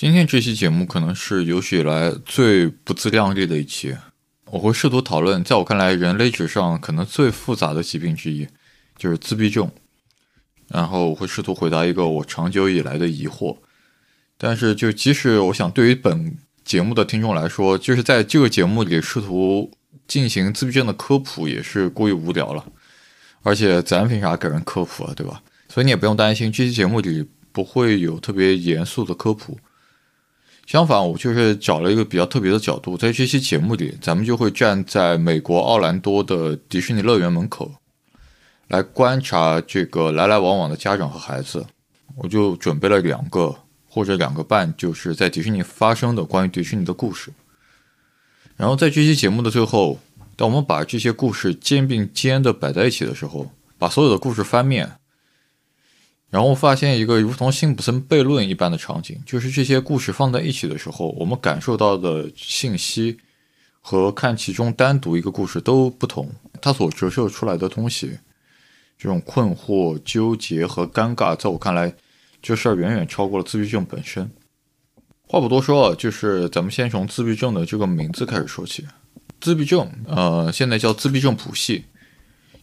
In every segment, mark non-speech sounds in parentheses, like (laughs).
今天这期节目可能是有史以来最不自量力的一期。我会试图讨论，在我看来，人类史上可能最复杂的疾病之一，就是自闭症。然后我会试图回答一个我长久以来的疑惑。但是，就即使我想，对于本节目的听众来说，就是在这个节目里试图进行自闭症的科普，也是过于无聊了。而且，咱凭啥给人科普啊，对吧？所以你也不用担心，这期节目里不会有特别严肃的科普。相反，我就是找了一个比较特别的角度，在这期节目里，咱们就会站在美国奥兰多的迪士尼乐园门口，来观察这个来来往往的家长和孩子。我就准备了两个或者两个半，就是在迪士尼发生的关于迪士尼的故事。然后在这期节目的最后，当我们把这些故事肩并肩的摆在一起的时候，把所有的故事翻面。然后发现一个如同辛普森悖论一般的场景，就是这些故事放在一起的时候，我们感受到的信息和看其中单独一个故事都不同。它所折射出来的东西，这种困惑、纠结和尴尬，在我看来，这事儿远远超过了自闭症本身。话不多说啊，就是咱们先从自闭症的这个名字开始说起。自闭症，呃，现在叫自闭症谱系，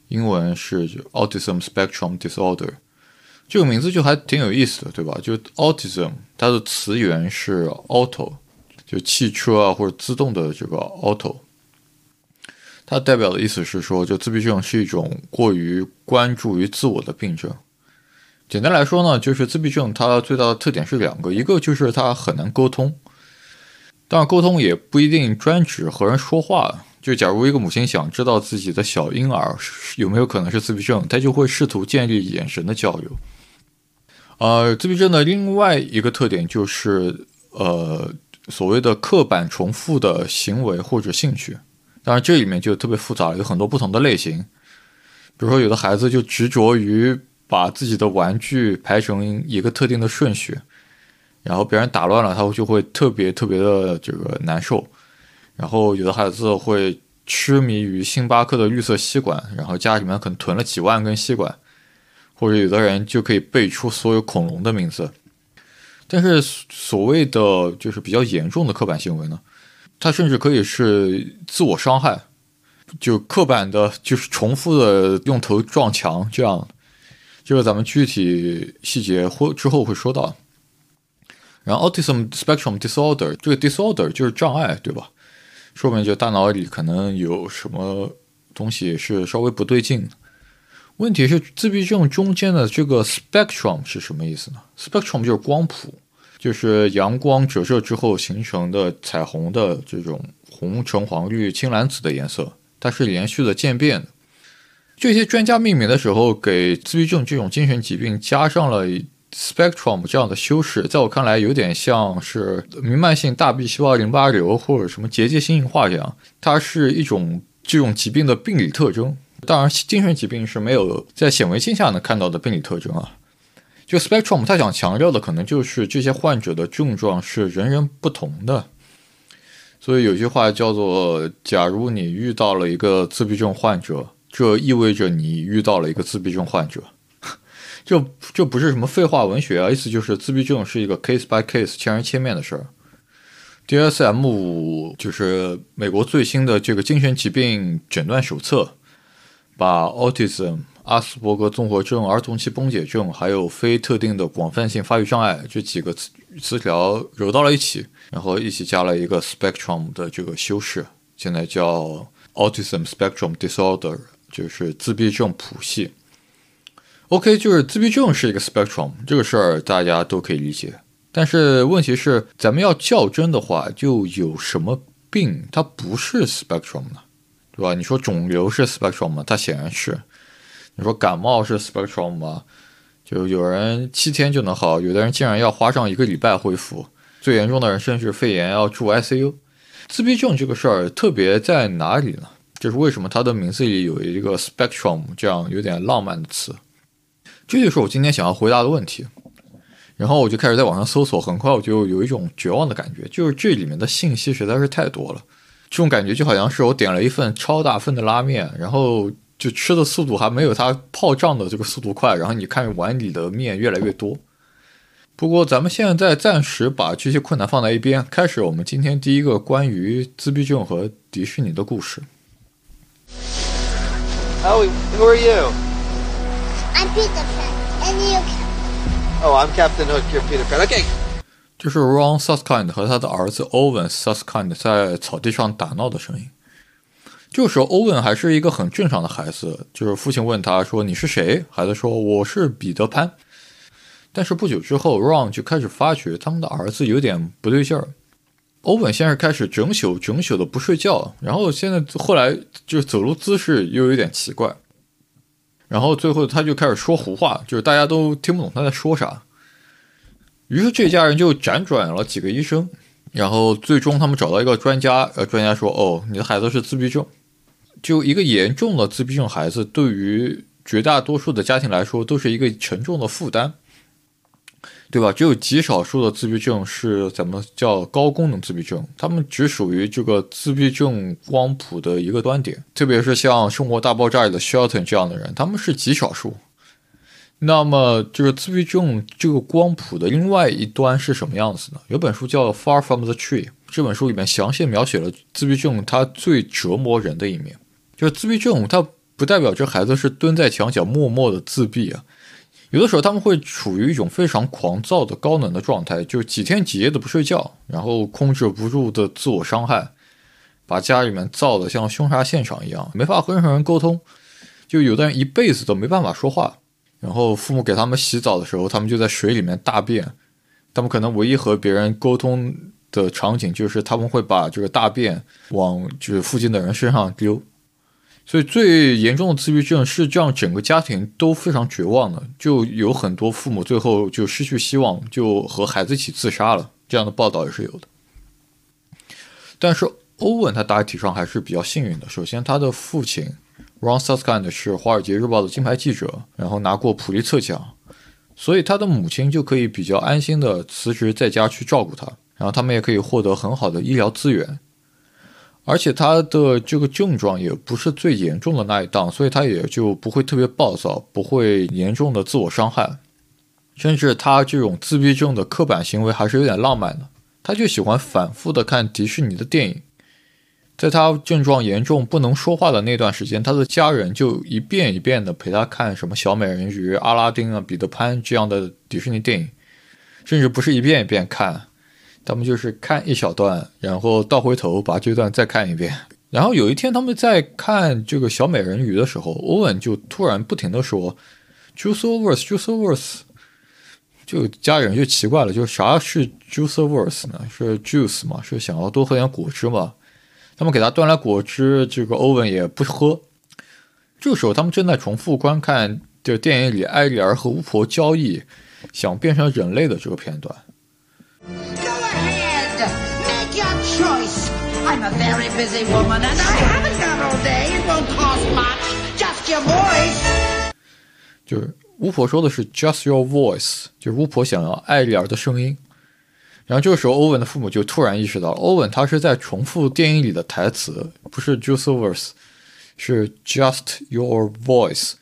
英文是 Autism Spectrum Disorder。这个名字就还挺有意思的，对吧？就 autism，它的词源是 auto，就汽车啊或者自动的这个 auto。它代表的意思是说，就自闭症是一种过于关注于自我的病症。简单来说呢，就是自闭症它最大的特点是两个，一个就是它很难沟通，当然沟通也不一定专指和人说话。就假如一个母亲想知道自己的小婴儿有没有可能是自闭症，她就会试图建立眼神的交流。呃，自闭症的另外一个特点就是，呃，所谓的刻板重复的行为或者兴趣。当然，这里面就特别复杂，有很多不同的类型。比如说，有的孩子就执着于把自己的玩具排成一个特定的顺序，然后别人打乱了，他就会特别特别的这个难受。然后，有的孩子会痴迷于星巴克的绿色吸管，然后家里面可能囤了几万根吸管。或者有的人就可以背出所有恐龙的名字，但是所谓的就是比较严重的刻板行为呢，它甚至可以是自我伤害，就刻板的，就是重复的用头撞墙这样。这个咱们具体细节或之后会说到。然后，autism spectrum disorder 这个 disorder 就是障碍，对吧？说明就大脑里可能有什么东西是稍微不对劲。问题是自闭症中间的这个 spectrum 是什么意思呢？spectrum 就是光谱，就是阳光折射之后形成的彩虹的这种红、橙、黄、绿、青、蓝、紫的颜色，它是连续的渐变的。这些专家命名的时候给自闭症这种精神疾病加上了 spectrum 这样的修饰，在我看来有点像是弥漫性大 B 细胞淋巴瘤或者什么结节性硬化这样，它是一种这种疾病的病理特征。当然，精神疾病是没有在显微镜下能看到的病理特征啊。就 spectrum，他想强调的可能就是这些患者的症状是人人不同的。所以有句话叫做：“假如你遇到了一个自闭症患者，这意味着你遇到了一个自闭症患者。(laughs) ”这这不是什么废话文学啊，意思就是自闭症是一个 case by case 千人千面的事儿。DSM 就是美国最新的这个精神疾病诊断手册。把 autism、阿斯伯格综合症、儿童期崩解症，还有非特定的广泛性发育障碍这几个词词条揉到了一起，然后一起加了一个 spectrum 的这个修饰，现在叫 autism spectrum disorder，就是自闭症谱系。OK，就是自闭症是一个 spectrum，这个事儿大家都可以理解。但是问题是，咱们要较真的话，就有什么病它不是 spectrum 呢？对吧？你说肿瘤是 spectrum 吗？它显然是。你说感冒是 spectrum 吗？就有人七天就能好，有的人竟然要花上一个礼拜恢复。最严重的人甚至肺炎要住 ICU。自闭症这个事儿特别在哪里呢？就是为什么它的名字里有一个 spectrum 这样有点浪漫的词？这就是我今天想要回答的问题。然后我就开始在网上搜索，很快我就有一种绝望的感觉，就是这里面的信息实在是太多了。这种感觉就好像是我点了一份超大份的拉面，然后就吃的速度还没有它泡胀的这个速度快，然后你看碗里的面越来越多。不过咱们现在暂时把这些困难放在一边，开始我们今天第一个关于自闭症和迪士尼的故事。Oh, who are you? I'm Peter Pan, and you Oh, I'm Captain Hook. You're Peter Pan. Okay. 就是 Ron Suskind 和他的儿子 Owen Suskind 在草地上打闹的声音。这个时候，Owen 还是一个很正常的孩子，就是父亲问他说：“你是谁？”孩子说：“我是彼得潘。”但是不久之后，Ron 就开始发觉他们的儿子有点不对劲儿。欧文先是开始整宿整宿的不睡觉，然后现在后来就是走路姿势又有点奇怪，然后最后他就开始说胡话，就是大家都听不懂他在说啥。于是这家人就辗转了几个医生，然后最终他们找到一个专家，呃，专家说：“哦，你的孩子是自闭症，就一个严重的自闭症孩子，对于绝大多数的家庭来说都是一个沉重的负担。”对吧？只有极少数的自闭症是怎么叫高功能自闭症？他们只属于这个自闭症光谱的一个端点，特别是像《生活大爆炸》里的 Shelton 这样的人，他们是极少数。那么，这个自闭症这个光谱的另外一端是什么样子呢？有本书叫《Far from the Tree》，这本书里面详细描写了自闭症它最折磨人的一面。就是自闭症，它不代表这孩子是蹲在墙角默默的自闭啊。有的时候他们会处于一种非常狂躁的高能的状态，就几天几夜的不睡觉，然后控制不住的自我伤害，把家里面造的像凶杀现场一样，没法和任何人沟通。就有的人一辈子都没办法说话，然后父母给他们洗澡的时候，他们就在水里面大便。他们可能唯一和别人沟通的场景就是他们会把这个大便往就是附近的人身上丢。所以最严重的自闭症是这样，整个家庭都非常绝望的，就有很多父母最后就失去希望，就和孩子一起自杀了。这样的报道也是有的。但是欧文他大体上还是比较幸运的。首先，他的父亲 Ron Suskind 是《华尔街日报》的金牌记者，然后拿过普利策奖，所以他的母亲就可以比较安心的辞职在家去照顾他，然后他们也可以获得很好的医疗资源。而且他的这个症状也不是最严重的那一档，所以他也就不会特别暴躁，不会严重的自我伤害，甚至他这种自闭症的刻板行为还是有点浪漫的。他就喜欢反复的看迪士尼的电影，在他症状严重不能说话的那段时间，他的家人就一遍一遍的陪他看什么小美人鱼、阿拉丁啊、彼得潘这样的迪士尼电影，甚至不是一遍一遍看。他们就是看一小段，然后倒回头把这段再看一遍。然后有一天他们在看这个小美人鱼的时候，欧文就突然不停的说 “juice overs”，“juice overs”，就家人就奇怪了，就啥是 “juice overs” 呢？是 juice 嘛？是想要多喝点果汁吗？他们给他端来果汁，这个欧文也不喝。这个时候他们正在重复观看这电影里艾丽儿和巫婆交易，想变成人类的这个片段。Go ahead, make your choice. I'm a very busy woman and I haven't got all day. It won't cost much. Just your voice. 就是巫婆说的是 just your voice，就是巫婆想要艾丽儿的声音。然后这个时候，欧文的父母就突然意识到，欧文他是在重复电影里的台词，不是 just voice，是 just your voice。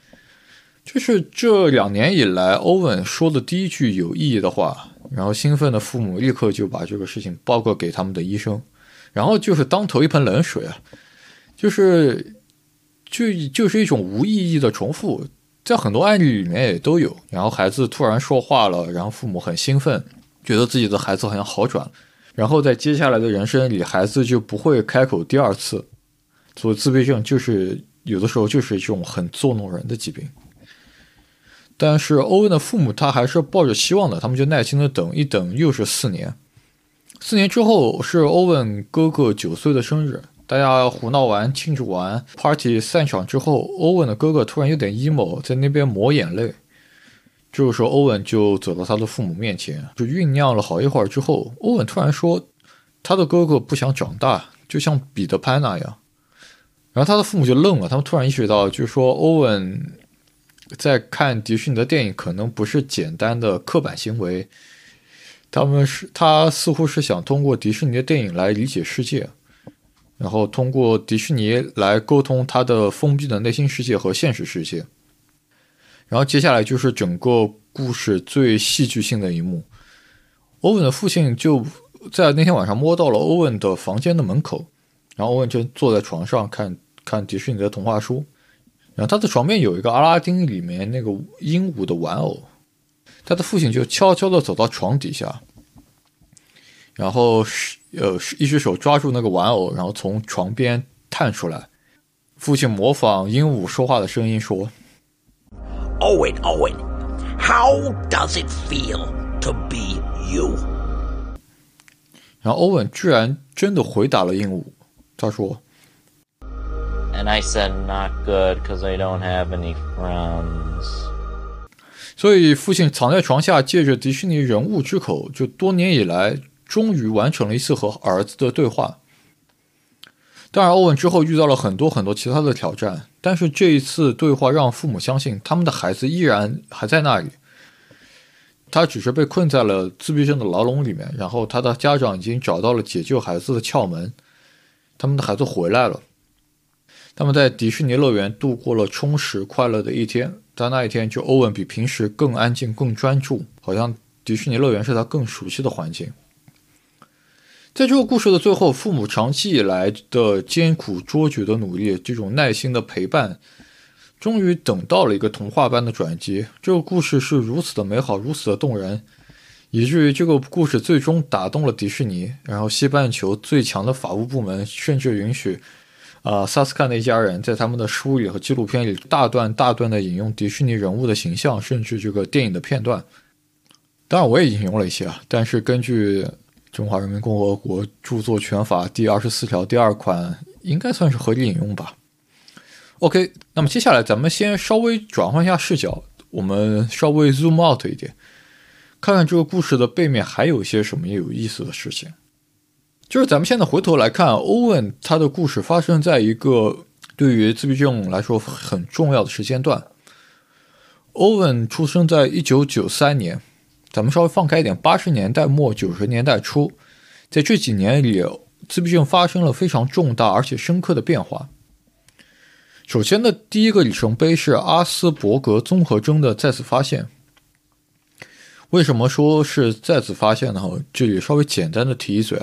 就是这两年以来，欧文说的第一句有意义的话。然后兴奋的父母立刻就把这个事情报告给他们的医生。然后就是当头一盆冷水啊，就是就就是一种无意义的重复，在很多案例里面也都有。然后孩子突然说话了，然后父母很兴奋，觉得自己的孩子好像好转。然后在接下来的人生里，孩子就不会开口第二次。所以自闭症就是有的时候就是一种很作弄人的疾病。但是欧文的父母他还是抱着希望的，他们就耐心的等一等，又是四年。四年之后是欧文哥哥九岁的生日，大家胡闹完庆祝完，party 散场之后，欧文的哥哥突然有点 emo，在那边抹眼泪。这个时候，欧文就走到他的父母面前，就酝酿了好一会儿之后，欧文突然说，他的哥哥不想长大，就像彼得潘那样。然后他的父母就愣了，他们突然意识到，就是说欧文在看迪士尼的电影，可能不是简单的刻板行为。他们是他似乎是想通过迪士尼的电影来理解世界，然后通过迪士尼来沟通他的封闭的内心世界和现实世界。然后接下来就是整个故事最戏剧性的一幕，欧文的父亲就在那天晚上摸到了欧文的房间的门口，然后欧文就坐在床上看看迪士尼的童话书，然后他的床边有一个阿拉丁里面那个鹦鹉的玩偶，他的父亲就悄悄地走到床底下，然后是呃一只手抓住那个玩偶，然后从床边探出来，父亲模仿鹦鹉说话的声音说。Owen, Owen, how does it feel to be you? 然后欧文居然真的回答了鹦鹉，他说 And I said, not good because I don't have any friends.：“ 所以父亲藏在床下，借着迪士尼人物之口，就多年以来终于完成了一次和儿子的对话。当然，欧文之后遇到了很多很多其他的挑战，但是这一次对话让父母相信他们的孩子依然还在那里。他只是被困在了自闭症的牢笼里面，然后他的家长已经找到了解救孩子的窍门，他们的孩子回来了。他们在迪士尼乐园度过了充实快乐的一天。在那一天，就欧文比平时更安静、更专注，好像迪士尼乐园是他更熟悉的环境。在这个故事的最后，父母长期以来的艰苦卓绝的努力，这种耐心的陪伴，终于等到了一个童话般的转机。这个故事是如此的美好，如此的动人，以至于这个故事最终打动了迪士尼。然后，西半球最强的法务部门甚至允许，啊、萨斯卡那一家人在他们的书里和纪录片里大段大段的引用迪士尼人物的形象，甚至这个电影的片段。当然，我也引用了一些啊，但是根据《中华人民共和国著作权法》第二十四条第二款，应该算是合理引用吧。OK，那么接下来咱们先稍微转换一下视角，我们稍微 zoom out 一点，看看这个故事的背面还有一些什么有意思的事情。就是咱们现在回头来看，欧文他的故事发生在一个对于自闭症来说很重要的时间段。欧文出生在一九九三年，咱们稍微放开一点，八十年代末九十年代初，在这几年里，自闭症发生了非常重大而且深刻的变化。首先的第一个里程碑是阿斯伯格综合征的再次发现。为什么说是再次发现呢？这里稍微简单的提一嘴，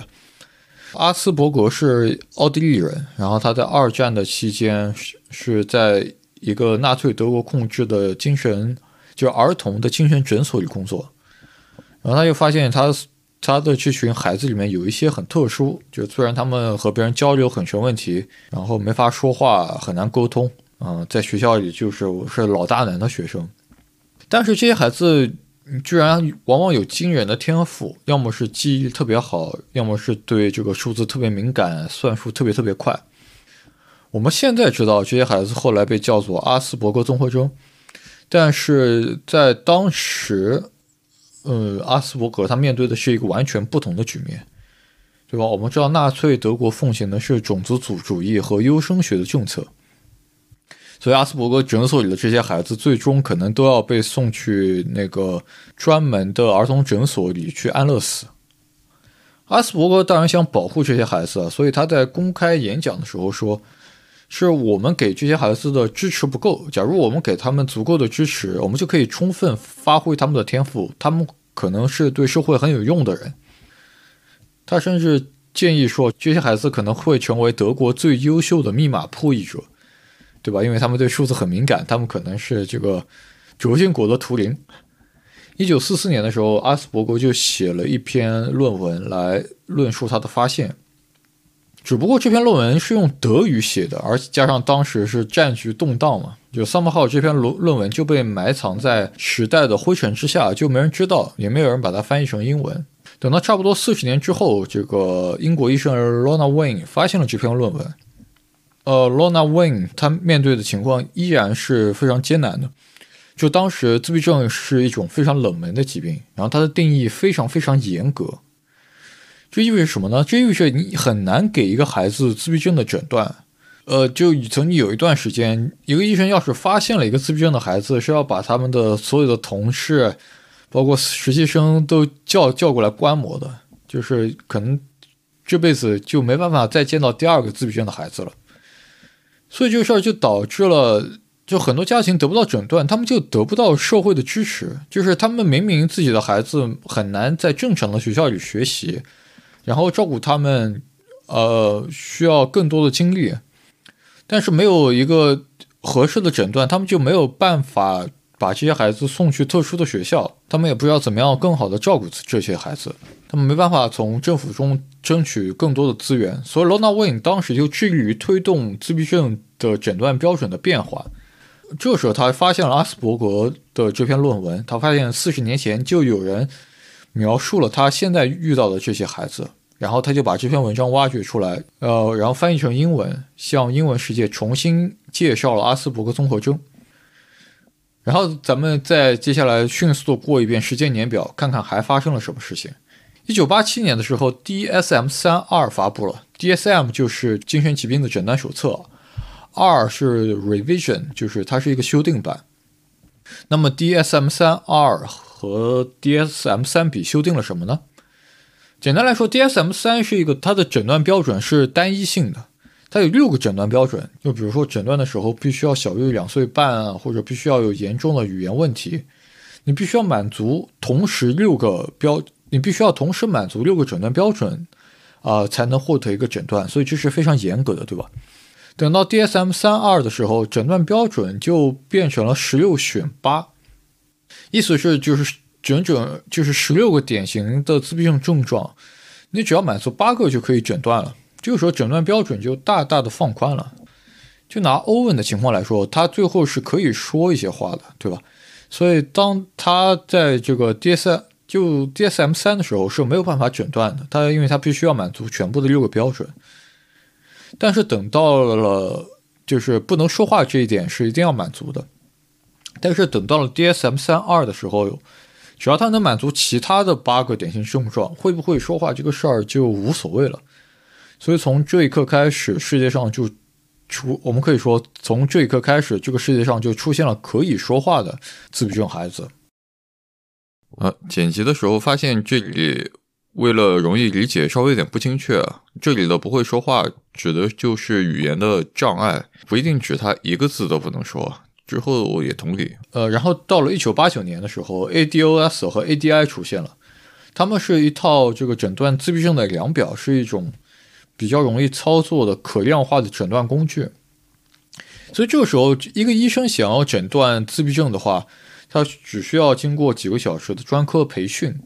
阿斯伯格是奥地利人，然后他在二战的期间是是在一个纳粹德国控制的精神就是儿童的精神诊所里工作，然后他又发现他他的这群孩子里面有一些很特殊，就虽然他们和别人交流很成问题，然后没法说话，很难沟通，嗯、在学校里就是我是老大难的学生，但是这些孩子居然往往有惊人的天赋，要么是记忆力特别好，要么是对这个数字特别敏感，算术特别特别快。我们现在知道这些孩子后来被叫做阿斯伯格综合征，但是在当时，呃，阿斯伯格他面对的是一个完全不同的局面，对吧？我们知道纳粹德国奉行的是种族主主义和优生学的政策，所以阿斯伯格诊所里的这些孩子最终可能都要被送去那个专门的儿童诊所里去安乐死。阿斯伯格当然想保护这些孩子啊，所以他在公开演讲的时候说。是我们给这些孩子的支持不够。假如我们给他们足够的支持，我们就可以充分发挥他们的天赋。他们可能是对社会很有用的人。他甚至建议说，这些孩子可能会成为德国最优秀的密码破译者，对吧？因为他们对数字很敏感，他们可能是这个轴心国的图灵。一九四四年的时候，阿斯伯格就写了一篇论文来论述他的发现。只不过这篇论文是用德语写的，而加上当时是战局动荡嘛，就萨姆号这篇论论文就被埋藏在时代的灰尘之下，就没人知道，也没有人把它翻译成英文。等到差不多四十年之后，这个英国医生 Lorna Wayne 发现了这篇论文。呃，Lorna Wayne 她面对的情况依然是非常艰难的。就当时自闭症是一种非常冷门的疾病，然后它的定义非常非常严格。这意味着什么呢？这意味着你很难给一个孩子自闭症的诊断。呃，就曾经有一段时间，一个医生要是发现了一个自闭症的孩子，是要把他们的所有的同事，包括实习生都叫叫过来观摩的，就是可能这辈子就没办法再见到第二个自闭症的孩子了。所以这个事儿就导致了，就很多家庭得不到诊断，他们就得不到社会的支持。就是他们明明自己的孩子很难在正常的学校里学习，然后照顾他们，呃，需要更多的精力，但是没有一个合适的诊断，他们就没有办法把这些孩子送去特殊的学校，他们也不知道怎么样更好的照顾这些孩子，他们没办法从政府中争取更多的资源，所以罗纳威当时就致力于推动自闭症的诊断标准的变化。这时候，他发现了阿斯伯格的这篇论文。他发现四十年前就有人描述了他现在遇到的这些孩子，然后他就把这篇文章挖掘出来，呃，然后翻译成英文，向英文世界重新介绍了阿斯伯格综合征。然后咱们再接下来迅速的过一遍时间年表，看看还发生了什么事情。一九八七年的时候，DSM 三二发布了，DSM 就是精神疾病的诊断手册。二是 revision，就是它是一个修订版。那么 DSM 三二和 DSM 三比修订了什么呢？简单来说，DSM 三是一个它的诊断标准是单一性的，它有六个诊断标准。就比如说诊断的时候必须要小于两岁半啊，或者必须要有严重的语言问题，你必须要满足同时六个标，你必须要同时满足六个诊断标准啊，才能获得一个诊断。所以这是非常严格的，对吧？等到 DSM 三二的时候，诊断标准就变成了十六选八，意思是就是整整就是十六个典型的自闭症症状，你只要满足八个就可以诊断了。这个时候诊断标准就大大的放宽了。就拿欧文的情况来说，他最后是可以说一些话的，对吧？所以当他在这个 DSM 就 DSM 三的时候是没有办法诊断的，他因为他必须要满足全部的六个标准。但是等到了，就是不能说话这一点是一定要满足的。但是等到了 DSM 三二的时候，只要他能满足其他的八个典型症状，会不会说话这个事儿就无所谓了。所以从这一刻开始，世界上就出，我们可以说从这一刻开始，这个世界上就出现了可以说话的自闭症孩子。呃，剪辑的时候发现这里。为了容易理解，稍微有点不精确。这里的不会说话，指的就是语言的障碍，不一定指他一个字都不能说。之后我也同理。呃，然后到了一九八九年的时候，ADOS 和 ADI 出现了，它们是一套这个诊断自闭症的量表，是一种比较容易操作的可量化的诊断工具。所以这个时候，一个医生想要诊断自闭症的话，他只需要经过几个小时的专科培训。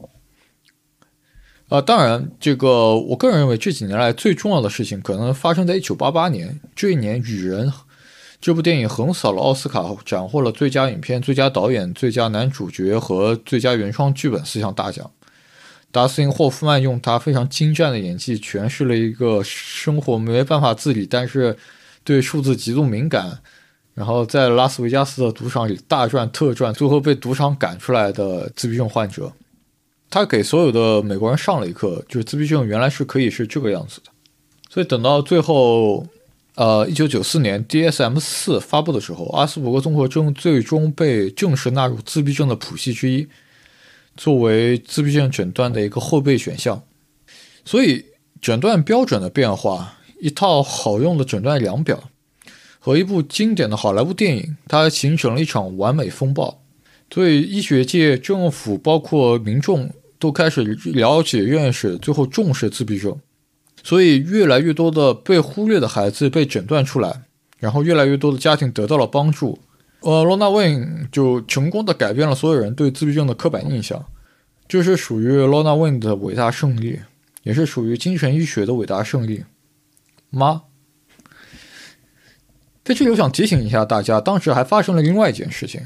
啊，当然，这个我个人认为这几年来最重要的事情，可能发生在一九八八年。这一年，《雨人》这部电影横扫了奥斯卡，斩获了最佳影片、最佳导演、最佳男主角和最佳原创剧本四项大奖。达斯汀·霍夫曼用他非常精湛的演技，诠释了一个生活没办法自理，但是对数字极度敏感，然后在拉斯维加斯的赌场里大赚特赚，最后被赌场赶出来的自闭症患者。他给所有的美国人上了一课，就是自闭症原来是可以是这个样子的。所以等到最后，呃，一九九四年 DSM 四发布的时候，阿斯伯格综合征最终被正式纳入自闭症的谱系之一，作为自闭症诊断的一个后备选项。所以，诊断标准的变化，一套好用的诊断量表，和一部经典的好莱坞电影，它形成了一场完美风暴。对医学界、政府，包括民众，都开始了解、认识，最后重视自闭症。所以，越来越多的被忽略的孩子被诊断出来，然后越来越多的家庭得到了帮助。呃，罗纳·韦恩就成功的改变了所有人对自闭症的刻板印象，这是属于罗纳·韦恩的伟大胜利，也是属于精神医学的伟大胜利吗？在这里，我想提醒一下大家，当时还发生了另外一件事情。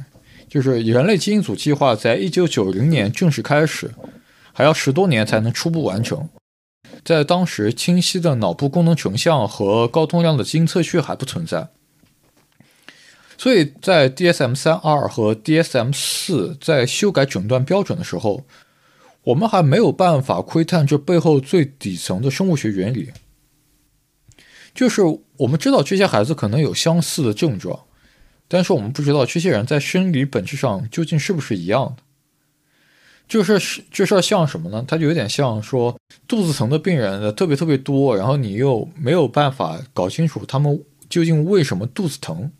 就是人类基因组计划在一九九零年正式开始，还要十多年才能初步完成。在当时，清晰的脑部功能成像和高通量的基因测序还不存在，所以在 DSM 三二和 DSM 四在修改诊断标准的时候，我们还没有办法窥探这背后最底层的生物学原理。就是我们知道这些孩子可能有相似的症状。但是我们不知道这些人在生理本质上究竟是不是一样的。这事是这事像什么呢？它就有点像说肚子疼的病人特别特别多，然后你又没有办法搞清楚他们究竟为什么肚子疼。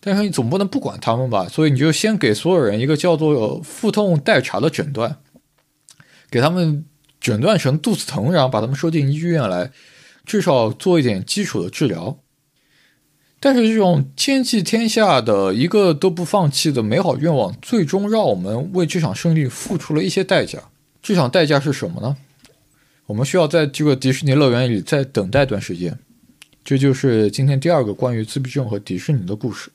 但是你总不能不管他们吧？所以你就先给所有人一个叫做腹痛待查的诊断，给他们诊断成肚子疼，然后把他们收进医院来，至少做一点基础的治疗。但是这种兼济天下的一个都不放弃的美好愿望，最终让我们为这场胜利付出了一些代价。这场代价是什么呢？我们需要在这个迪士尼乐园里再等待一段时间。这就是今天第二个关于自闭症和迪士尼的故事。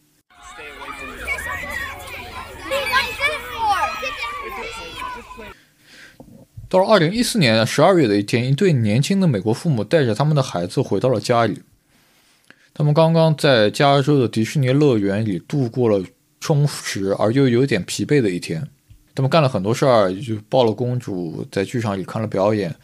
到了二零一四年十二月的一天，一对年轻的美国父母带着他们的孩子回到了家里。他们刚刚在加州的迪士尼乐园里度过了充实而又有点疲惫的一天。他们干了很多事儿，就抱了公主，在剧场里看了表演，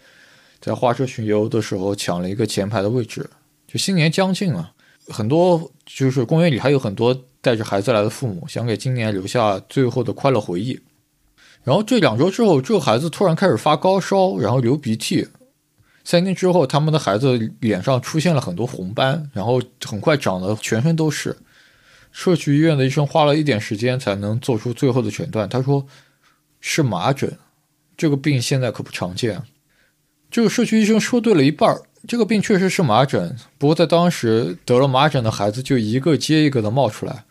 在花车巡游的时候抢了一个前排的位置。就新年将近了，很多就是公园里还有很多带着孩子来的父母，想给今年留下最后的快乐回忆。然后这两周之后，这个孩子突然开始发高烧，然后流鼻涕。三天之后，他们的孩子脸上出现了很多红斑，然后很快长得全身都是。社区医院的医生花了一点时间才能做出最后的诊断。他说是麻疹，这个病现在可不常见。这个社区医生说对了一半，这个病确实是麻疹。不过在当时得了麻疹的孩子就一个接一个的冒出来。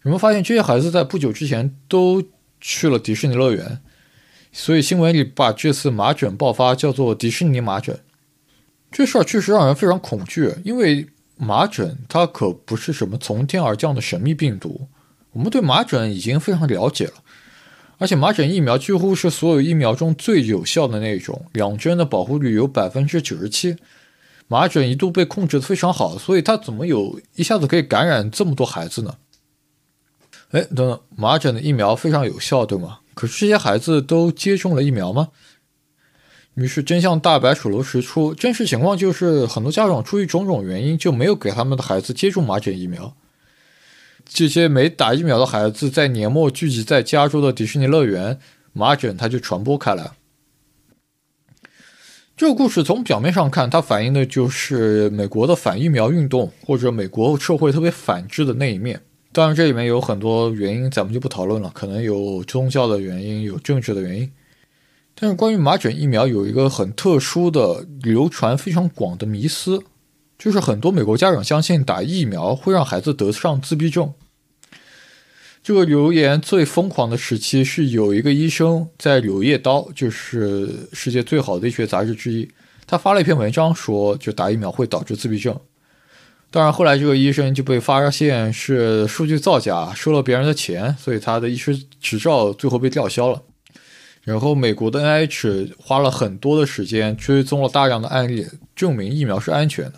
人们发现这些孩子在不久之前都。去了迪士尼乐园，所以新闻里把这次麻疹爆发叫做迪士尼麻疹。这事儿确实让人非常恐惧，因为麻疹它可不是什么从天而降的神秘病毒，我们对麻疹已经非常了解了，而且麻疹疫苗几乎是所有疫苗中最有效的那种，两针的保护率有百分之九十七，麻疹一度被控制的非常好，所以它怎么有一下子可以感染这么多孩子呢？哎，等等，麻疹的疫苗非常有效，对吗？可是这些孩子都接种了疫苗吗？于是真相大白水落石出，真实情况就是很多家长出于种种原因就没有给他们的孩子接种麻疹疫苗。这些没打疫苗的孩子在年末聚集在加州的迪士尼乐园，麻疹它就传播开来。这个故事从表面上看，它反映的就是美国的反疫苗运动，或者美国社会特别反制的那一面。当然，这里面有很多原因，咱们就不讨论了。可能有宗教的原因，有政治的原因。但是，关于麻疹疫苗，有一个很特殊的、流传非常广的迷思，就是很多美国家长相信打疫苗会让孩子得上自闭症。这个留言最疯狂的时期是有一个医生在《柳叶刀》，就是世界最好的医学杂志之一，他发了一篇文章说，就打疫苗会导致自闭症。当然，后来这个医生就被发现是数据造假，收了别人的钱，所以他的医师执照最后被吊销了。然后，美国的 NIH 花了很多的时间追踪了大量的案例，证明疫苗是安全的。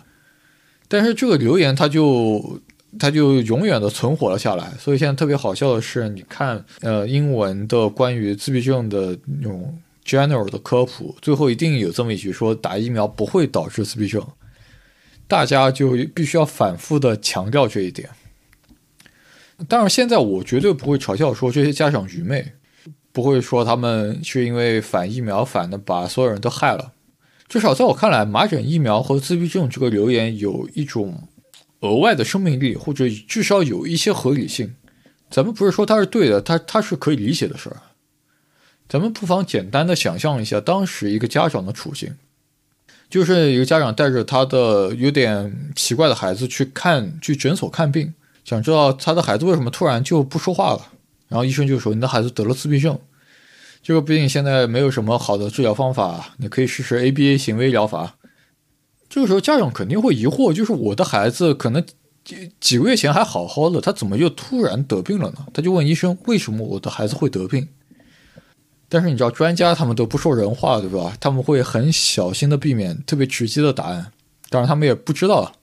但是这个留言他就他就永远的存活了下来。所以现在特别好笑的是，你看，呃，英文的关于自闭症的那种 general 的科普，最后一定有这么一句说：打疫苗不会导致自闭症。大家就必须要反复的强调这一点。当然，现在我绝对不会嘲笑说这些家长愚昧，不会说他们是因为反疫苗反的把所有人都害了。至少在我看来，麻疹疫苗和自闭症这个留言有一种额外的生命力，或者至少有一些合理性。咱们不是说它是对的，它它是可以理解的事儿。咱们不妨简单的想象一下当时一个家长的处境。就是一个家长带着他的有点奇怪的孩子去看去诊所看病，想知道他的孩子为什么突然就不说话了。然后医生就说：“你的孩子得了自闭症，这个病现在没有什么好的治疗方法，你可以试试 ABA 行为疗法。”这个时候家长肯定会疑惑，就是我的孩子可能几几个月前还好好的，他怎么又突然得病了呢？他就问医生：“为什么我的孩子会得病？”但是你知道，专家他们都不说人话，对吧？他们会很小心的避免特别直接的答案。当然，他们也不知道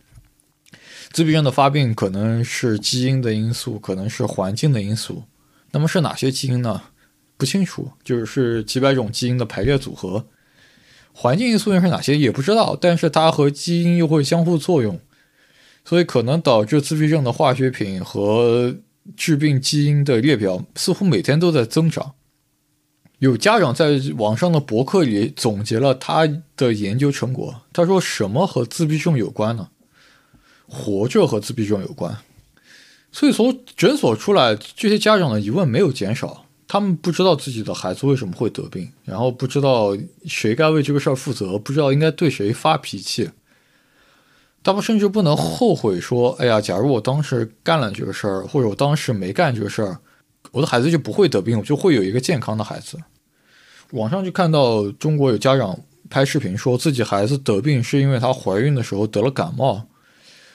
自闭症的发病可能是基因的因素，可能是环境的因素。那么是哪些基因呢？不清楚，就是几百种基因的排列组合。环境因素又是哪些？也不知道。但是它和基因又会相互作用，所以可能导致自闭症的化学品和致病基因的列表似乎每天都在增长。有家长在网上的博客里总结了他的研究成果。他说：“什么和自闭症有关呢？活着和自闭症有关。所以从诊所出来，这些家长的疑问没有减少，他们不知道自己的孩子为什么会得病，然后不知道谁该为这个事儿负责，不知道应该对谁发脾气。他们甚至不能后悔说：“哎呀，假如我当时干了这个事儿，或者我当时没干这个事儿，我的孩子就不会得病，我就会有一个健康的孩子。”网上就看到中国有家长拍视频说自己孩子得病是因为她怀孕的时候得了感冒，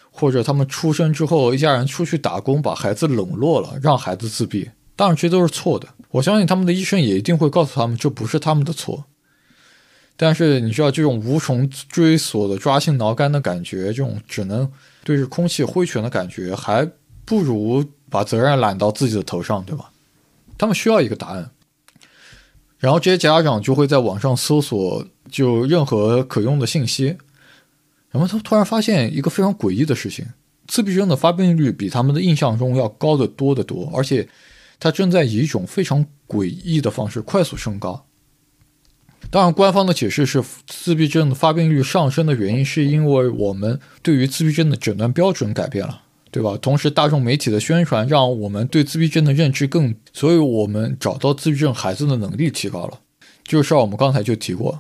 或者他们出生之后一家人出去打工把孩子冷落了，让孩子自闭。当然这都是错的，我相信他们的医生也一定会告诉他们这不是他们的错。但是你知道这种无从追索的抓心挠肝的感觉，这种只能对着空气挥拳的感觉，还不如把责任揽到自己的头上，对吧？他们需要一个答案。然后这些家长就会在网上搜索就任何可用的信息，然后他突然发现一个非常诡异的事情：自闭症的发病率比他们的印象中要高得多得多，而且它正在以一种非常诡异的方式快速升高。当然，官方的解释是自闭症的发病率上升的原因是因为我们对于自闭症的诊断标准改变了，对吧？同时，大众媒体的宣传让我们对自闭症的认知更，所以我们找到自闭症孩子的能力提高了。这个事儿我们刚才就提过。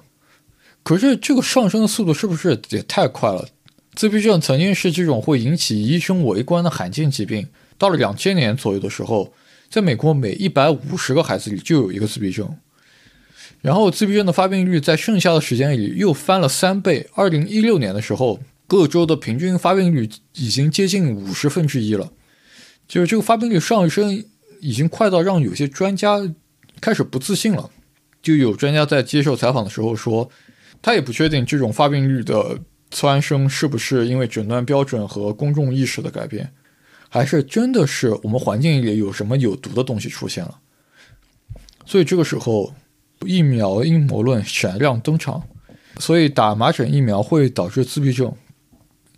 可是这个上升的速度是不是也太快了？自闭症曾经是这种会引起医生围观的罕见疾病，到了两千年左右的时候，在美国每一百五十个孩子里就有一个自闭症。然后自闭症的发病率在剩下的时间里又翻了三倍。二零一六年的时候，各州的平均发病率已经接近五十分之一了，就是这个发病率上升已经快到让有些专家开始不自信了。就有专家在接受采访的时候说，他也不确定这种发病率的蹿升是不是因为诊断标准和公众意识的改变，还是真的是我们环境里有什么有毒的东西出现了。所以这个时候。疫苗阴谋论闪亮登场，所以打麻疹疫苗会导致自闭症，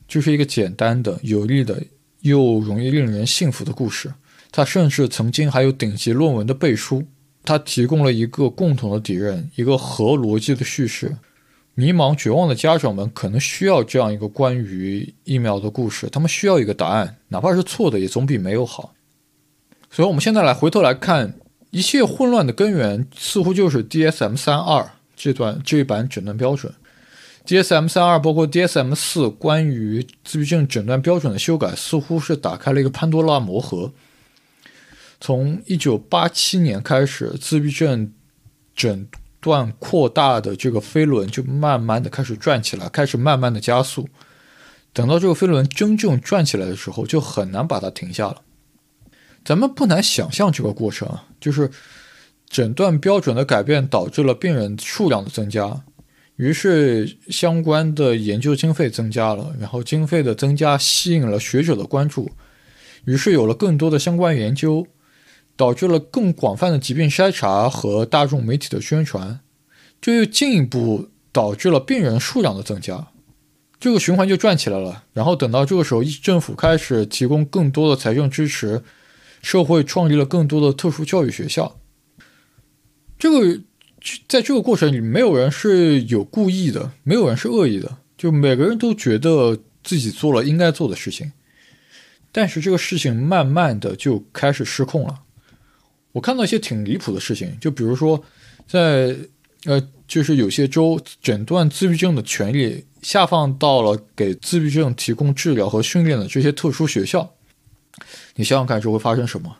就是一个简单的、有力的又容易令人信服的故事。它甚至曾经还有顶级论文的背书。它提供了一个共同的敌人，一个合逻辑的叙事。迷茫绝望的家长们可能需要这样一个关于疫苗的故事，他们需要一个答案，哪怕是错的，也总比没有好。所以，我们现在来回头来看。一切混乱的根源似乎就是 DSM 三二这段这一版诊断标准。DSM 三二包括 DSM 四关于自闭症诊断标准的修改，似乎是打开了一个潘多拉魔盒。从一九八七年开始，自闭症诊断扩大的这个飞轮就慢慢的开始转起来，开始慢慢的加速。等到这个飞轮真正转起来的时候，就很难把它停下了。咱们不难想象这个过程啊，就是诊断标准的改变导致了病人数量的增加，于是相关的研究经费增加了，然后经费的增加吸引了学者的关注，于是有了更多的相关研究，导致了更广泛的疾病筛查和大众媒体的宣传，这又进一步导致了病人数量的增加，这个循环就转起来了。然后等到这个时候，政府开始提供更多的财政支持。社会创立了更多的特殊教育学校，这个在这个过程里，没有人是有故意的，没有人是恶意的，就每个人都觉得自己做了应该做的事情，但是这个事情慢慢的就开始失控了。我看到一些挺离谱的事情，就比如说，在呃，就是有些州诊断自闭症的权利下放到了给自闭症提供治疗和训练的这些特殊学校。你想想看，这会发生什么，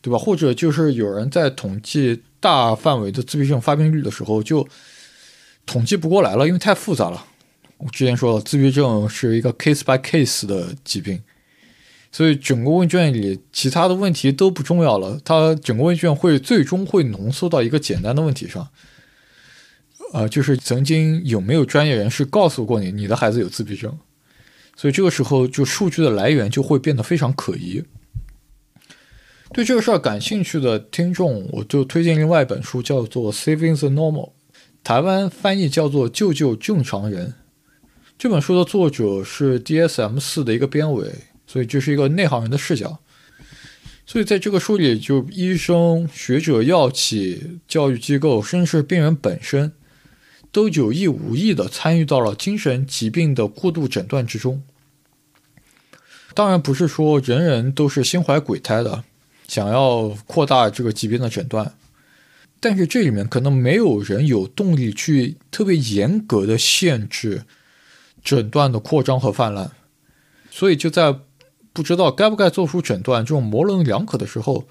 对吧？或者就是有人在统计大范围的自闭症发病率的时候，就统计不过来了，因为太复杂了。我之前说了，自闭症是一个 case by case 的疾病，所以整个问卷里其他的问题都不重要了，它整个问卷会最终会浓缩到一个简单的问题上，呃，就是曾经有没有专业人士告诉过你，你的孩子有自闭症？所以这个时候，就数据的来源就会变得非常可疑。对这个事儿感兴趣的听众，我就推荐另外一本书，叫做《Saving the Normal》，台湾翻译叫做《救救正常人》。这本书的作者是 DSM 四的一个编委，所以这是一个内行人的视角。所以在这个书里，就医生、学者、药企、教育机构，甚至是病人本身。都有意无意地参与到了精神疾病的过度诊断之中。当然不是说人人都是心怀鬼胎的，想要扩大这个疾病的诊断，但是这里面可能没有人有动力去特别严格的限制诊断的扩张和泛滥，所以就在不知道该不该做出诊断这种模棱两可的时候，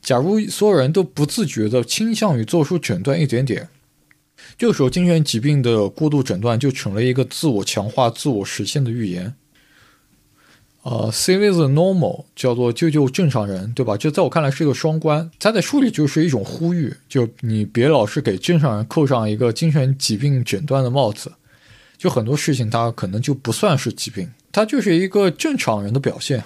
假如所有人都不自觉的倾向于做出诊断一点点。这个时候，精神疾病的过度诊断就成了一个自我强化、自我实现的预言。呃，save the normal 叫做救救正常人，对吧？这在我看来是一个双关。它在书里就是一种呼吁，就你别老是给正常人扣上一个精神疾病诊断的帽子。就很多事情，它可能就不算是疾病，它就是一个正常人的表现。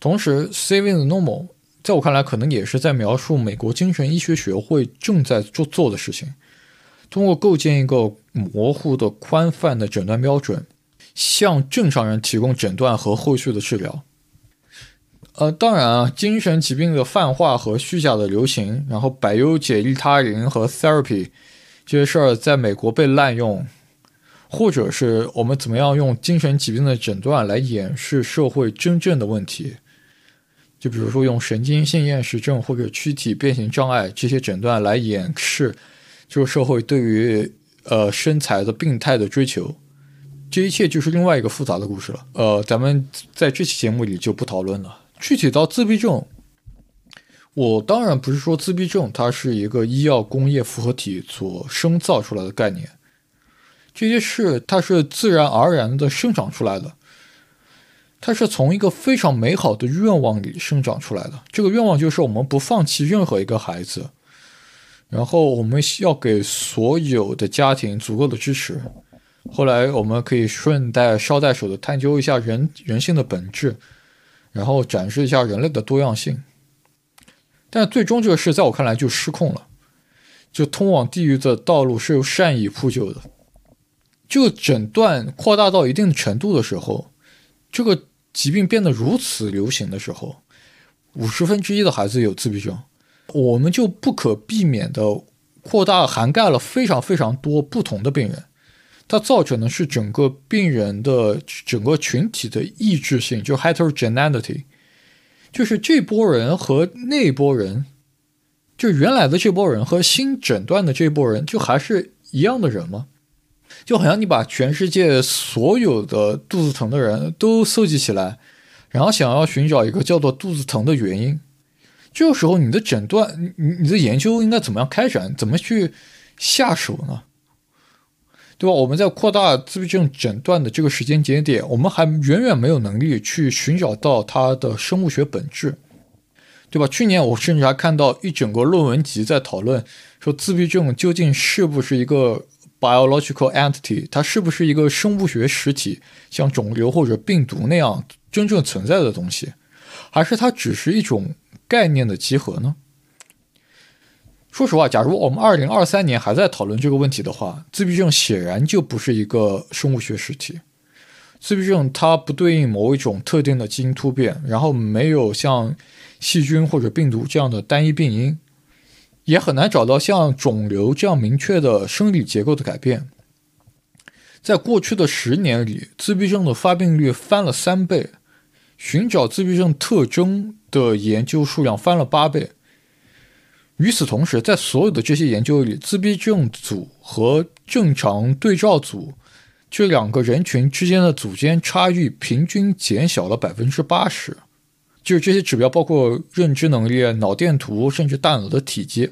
同时，saving the normal 在我看来，可能也是在描述美国精神医学学会正在做做的事情。通过构建一个模糊的、宽泛的诊断标准，向正常人提供诊断和后续的治疗。呃，当然啊，精神疾病的泛化和虚假的流行，然后百忧解利他林和 therapy 这些事儿在美国被滥用，或者是我们怎么样用精神疾病的诊断来掩饰社会真正的问题，就比如说用神经性厌食症或者躯体变形障碍这些诊断来掩饰。就是社会对于呃身材的病态的追求，这一切就是另外一个复杂的故事了。呃，咱们在这期节目里就不讨论了。具体到自闭症，我当然不是说自闭症它是一个医药工业复合体所生造出来的概念，这些事它是自然而然的生长出来的，它是从一个非常美好的愿望里生长出来的。这个愿望就是我们不放弃任何一个孩子。然后我们要给所有的家庭足够的支持。后来我们可以顺带捎带手的探究一下人人性的本质，然后展示一下人类的多样性。但最终这个事在我看来就失控了，就通往地狱的道路是由善意铺就的。这个诊断扩大到一定的程度的时候，这个疾病变得如此流行的时候，五十分之一的孩子有自闭症。我们就不可避免的扩大涵盖了非常非常多不同的病人，它造成的是整个病人的整个群体的异质性，就 heterogeneity，就是这波人和那波人，就原来的这波人和新诊断的这波人，就还是一样的人吗？就好像你把全世界所有的肚子疼的人都搜集起来，然后想要寻找一个叫做肚子疼的原因。这个时候，你的诊断，你你的研究应该怎么样开展？怎么去下手呢？对吧？我们在扩大自闭症诊断的这个时间节点，我们还远远没有能力去寻找到它的生物学本质，对吧？去年我甚至还看到一整个论文集在讨论，说自闭症究竟是不是一个 biological entity，它是不是一个生物学实体，像肿瘤或者病毒那样真正存在的东西，还是它只是一种？概念的集合呢？说实话，假如我们二零二三年还在讨论这个问题的话，自闭症显然就不是一个生物学实体。自闭症它不对应某一种特定的基因突变，然后没有像细菌或者病毒这样的单一病因，也很难找到像肿瘤这样明确的生理结构的改变。在过去的十年里，自闭症的发病率翻了三倍。寻找自闭症特征的研究数量翻了八倍。与此同时，在所有的这些研究里，自闭症组和正常对照组这两个人群之间的组间差异平均减小了百分之八十。就是这些指标，包括认知能力、脑电图，甚至大脑的体积，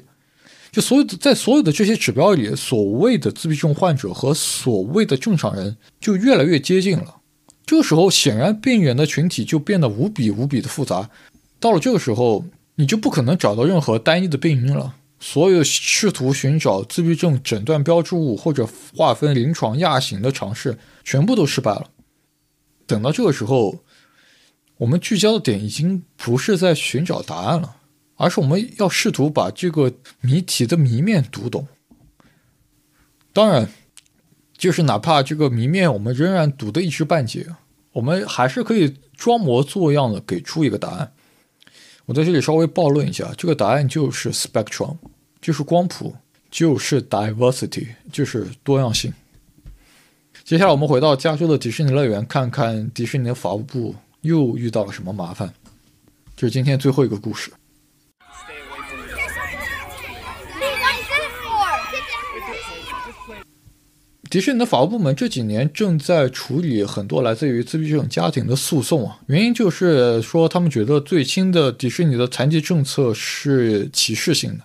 就所有的在所有的这些指标里，所谓的自闭症患者和所谓的正常人就越来越接近了。这个时候，显然病人的群体就变得无比无比的复杂。到了这个时候，你就不可能找到任何单一的病因了。所有试图寻找自闭症诊断标志物或者划分临床亚型的尝试，全部都失败了。等到这个时候，我们聚焦的点已经不是在寻找答案了，而是我们要试图把这个谜题的谜面读懂。当然。就是哪怕这个谜面我们仍然读得一知半解，我们还是可以装模作样的给出一个答案。我在这里稍微暴论一下，这个答案就是 spectrum，就是光谱，就是 diversity，就是多样性。接下来我们回到加州的迪士尼乐园，看看迪士尼的法务部又遇到了什么麻烦？这是今天最后一个故事。迪士尼的法务部门这几年正在处理很多来自于自闭症家庭的诉讼啊，原因就是说他们觉得最新的迪士尼的残疾政策是歧视性的。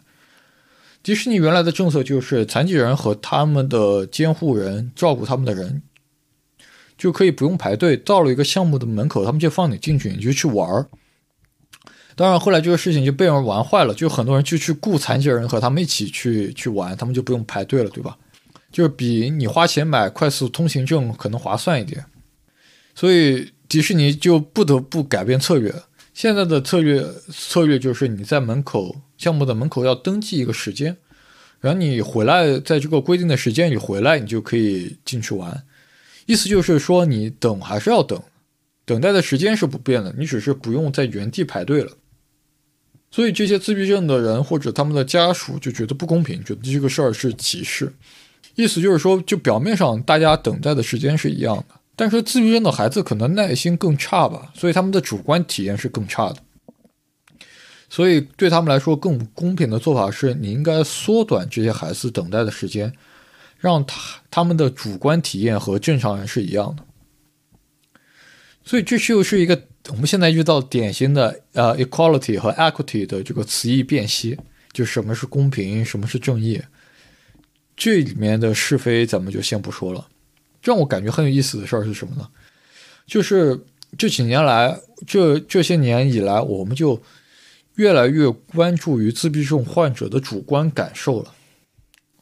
迪士尼原来的政策就是残疾人和他们的监护人、照顾他们的人就可以不用排队，到了一个项目的门口，他们就放你进去，你就去玩。当然，后来这个事情就被人玩坏了，就很多人就去雇残疾人和他们一起去去玩，他们就不用排队了，对吧？就是比你花钱买快速通行证可能划算一点，所以迪士尼就不得不改变策略。现在的策略策略就是你在门口项目的门口要登记一个时间，然后你回来在这个规定的时间里回来，你就可以进去玩。意思就是说你等还是要等，等待的时间是不变的，你只是不用在原地排队了。所以这些自闭症的人或者他们的家属就觉得不公平，觉得这个事儿是歧视。意思就是说，就表面上大家等待的时间是一样的，但是自闭症的孩子可能耐心更差吧，所以他们的主观体验是更差的。所以对他们来说，更公平的做法是你应该缩短这些孩子等待的时间，让他他们的主观体验和正常人是一样的。所以这就是一个我们现在遇到典型的呃 equality 和 equity 的这个词义辨析，就什么是公平，什么是正义。这里面的是非咱们就先不说了，让我感觉很有意思的事儿是什么呢？就是这几年来，这这些年以来，我们就越来越关注于自闭症患者的主观感受了。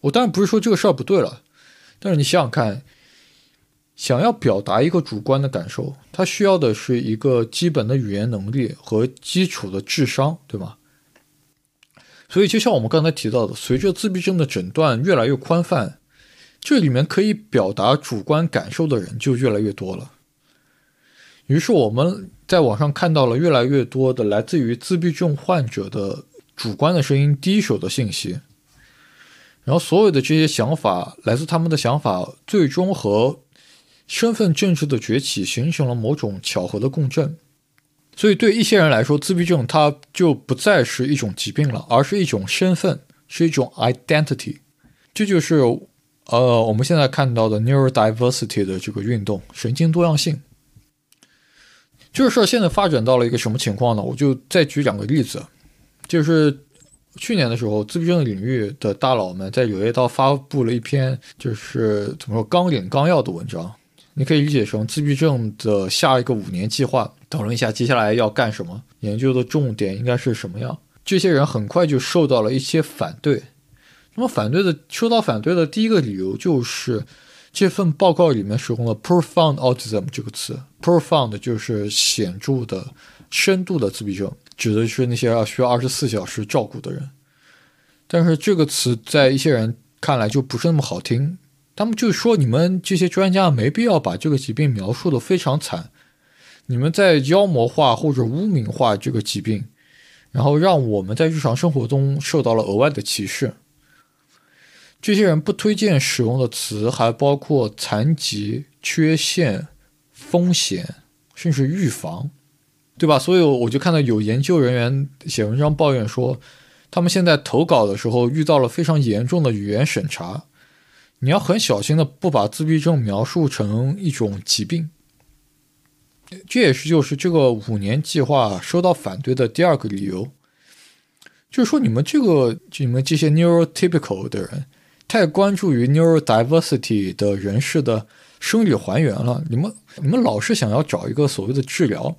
我当然不是说这个事儿不对了，但是你想想看，想要表达一个主观的感受，它需要的是一个基本的语言能力和基础的智商，对吗？所以，就像我们刚才提到的，随着自闭症的诊断越来越宽泛，这里面可以表达主观感受的人就越来越多了。于是，我们在网上看到了越来越多的来自于自闭症患者的主观的声音、第一手的信息。然后，所有的这些想法，来自他们的想法，最终和身份政治的崛起形成了某种巧合的共振。所以，对一些人来说，自闭症它就不再是一种疾病了，而是一种身份，是一种 identity。这就是呃我们现在看到的 neurodiversity 的这个运动，神经多样性。这个事现在发展到了一个什么情况呢？我就再举两个例子，就是去年的时候，自闭症领域的大佬们在《柳叶刀》发布了一篇，就是怎么说纲领纲要的文章，你可以理解成自闭症的下一个五年计划。讨论一下接下来要干什么，研究的重点应该是什么样？这些人很快就受到了一些反对。那么反对的，受到反对的第一个理由就是这份报告里面使用了 “profound autism” 这个词，“profound” 就是显著的、深度的自闭症，指的是那些要需要二十四小时照顾的人。但是这个词在一些人看来就不是那么好听，他们就说你们这些专家没必要把这个疾病描述的非常惨。你们在妖魔化或者污名化这个疾病，然后让我们在日常生活中受到了额外的歧视。这些人不推荐使用的词还包括残疾、缺陷、风险，甚至预防，对吧？所以我就看到有研究人员写文章抱怨说，他们现在投稿的时候遇到了非常严重的语言审查。你要很小心的不把自闭症描述成一种疾病。这也是就是这个五年计划收到反对的第二个理由，就是说你们这个你们这些 neurotypical 的人太关注于 neurodiversity 的人士的生理还原了。你们你们老是想要找一个所谓的治疗，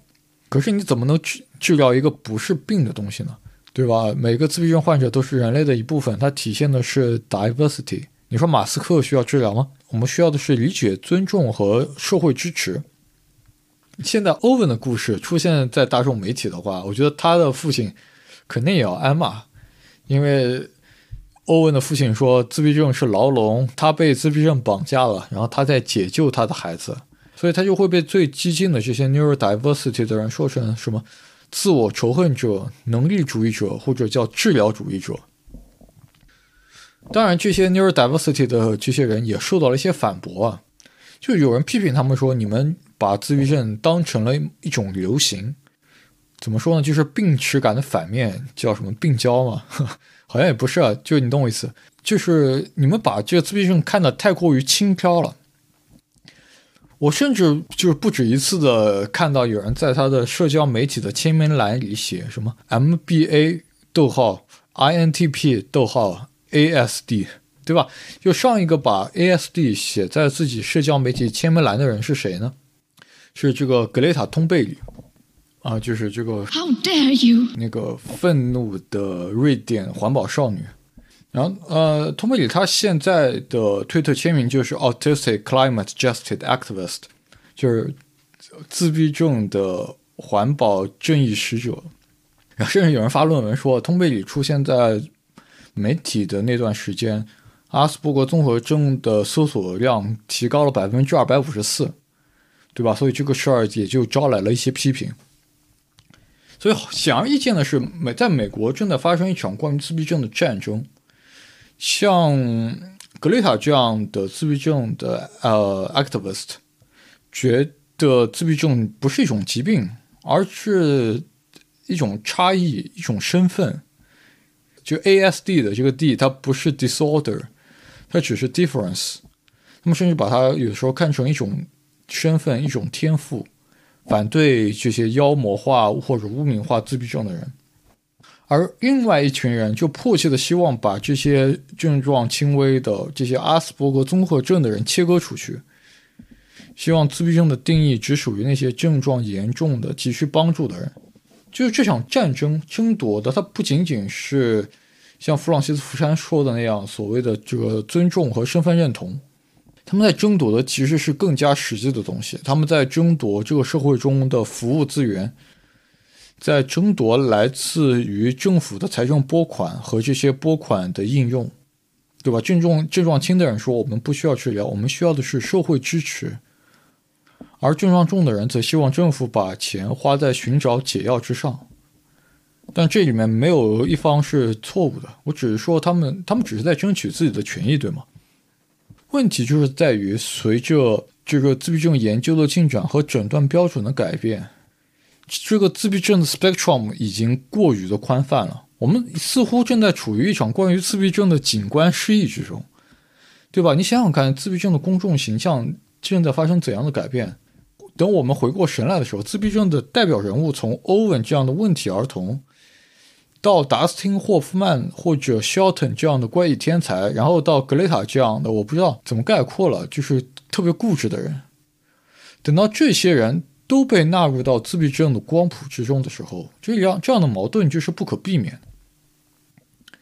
可是你怎么能治治疗一个不是病的东西呢？对吧？每个自闭症患者都是人类的一部分，它体现的是 diversity。你说马斯克需要治疗吗？我们需要的是理解、尊重和社会支持。现在欧文的故事出现在大众媒体的话，我觉得他的父亲肯定也要挨骂，因为欧文的父亲说自闭症是牢笼，他被自闭症绑架了，然后他在解救他的孩子，所以他就会被最激进的这些 neurodiversity 的人说成什么自我仇恨者、能力主义者或者叫治疗主义者。当然，这些 neurodiversity 的这些人也受到了一些反驳啊，就有人批评他们说你们。把自闭症当成了一种流行。怎么说呢？就是病耻感的反面叫什么病娇嘛？(laughs) 好像也不是啊，就你懂我意思。就是你们把这个自闭症看得太过于轻飘了。我甚至就是不止一次的看到有人在他的社交媒体的签名栏里写什么 MBA 逗号 INTP 逗号 ASD，对吧？就上一个把 ASD 写在自己社交媒体签名栏的人是谁呢？是这个格雷塔·通贝里啊，就是这个 How dare you！那个愤怒的瑞典环保少女。然后，呃，通贝里她现在的推特签名就是 Autistic Climate Justice Activist，就是自闭症的环保正义使者。然后，甚至有人发论文说，通贝里出现在媒体的那段时间，阿斯伯格综合症的搜索量提高了百分之二百五十四，对吧？所以这个事儿也就招来了一些批评。所以显而易见的是，美在美国正在发生一场关于自闭症的战争。像格雷塔这样的自闭症的呃 activist，觉得自闭症不是一种疾病，而是一种差异，一种身份。就 ASD 的这个 D，它不是 disorder，它只是 difference。他们甚至把它有时候看成一种身份，一种天赋，反对这些妖魔化或者污名化自闭症的人。而另外一群人就迫切的希望把这些症状轻微的这些阿斯伯格综合症的人切割出去，希望自闭症的定义只属于那些症状严重的、急需帮助的人。就是这场战争争夺的，它不仅仅是像弗朗西斯·福山说的那样所谓的这个尊重和身份认同，他们在争夺的其实是更加实际的东西，他们在争夺这个社会中的服务资源。在争夺来自于政府的财政拨款和这些拨款的应用，对吧？症状症状轻的人说：“我们不需要治疗，我们需要的是社会支持。”而症状重的人则希望政府把钱花在寻找解药之上。但这里面没有一方是错误的，我只是说他们他们只是在争取自己的权益，对吗？问题就是在于随着这个自闭症研究的进展和诊断标准的改变。这个自闭症的 spectrum 已经过于的宽泛了，我们似乎正在处于一场关于自闭症的景观失忆之中，对吧？你想想看，自闭症的公众形象正在发生怎样的改变？等我们回过神来的时候，自闭症的代表人物从欧文这样的问题儿童，到达斯汀·霍夫曼或者 Shelton 这样的怪异天才，然后到格雷塔这样的，我不知道怎么概括了，就是特别固执的人。等到这些人。都被纳入到自闭症的光谱之中的时候，这样这样的矛盾就是不可避免的。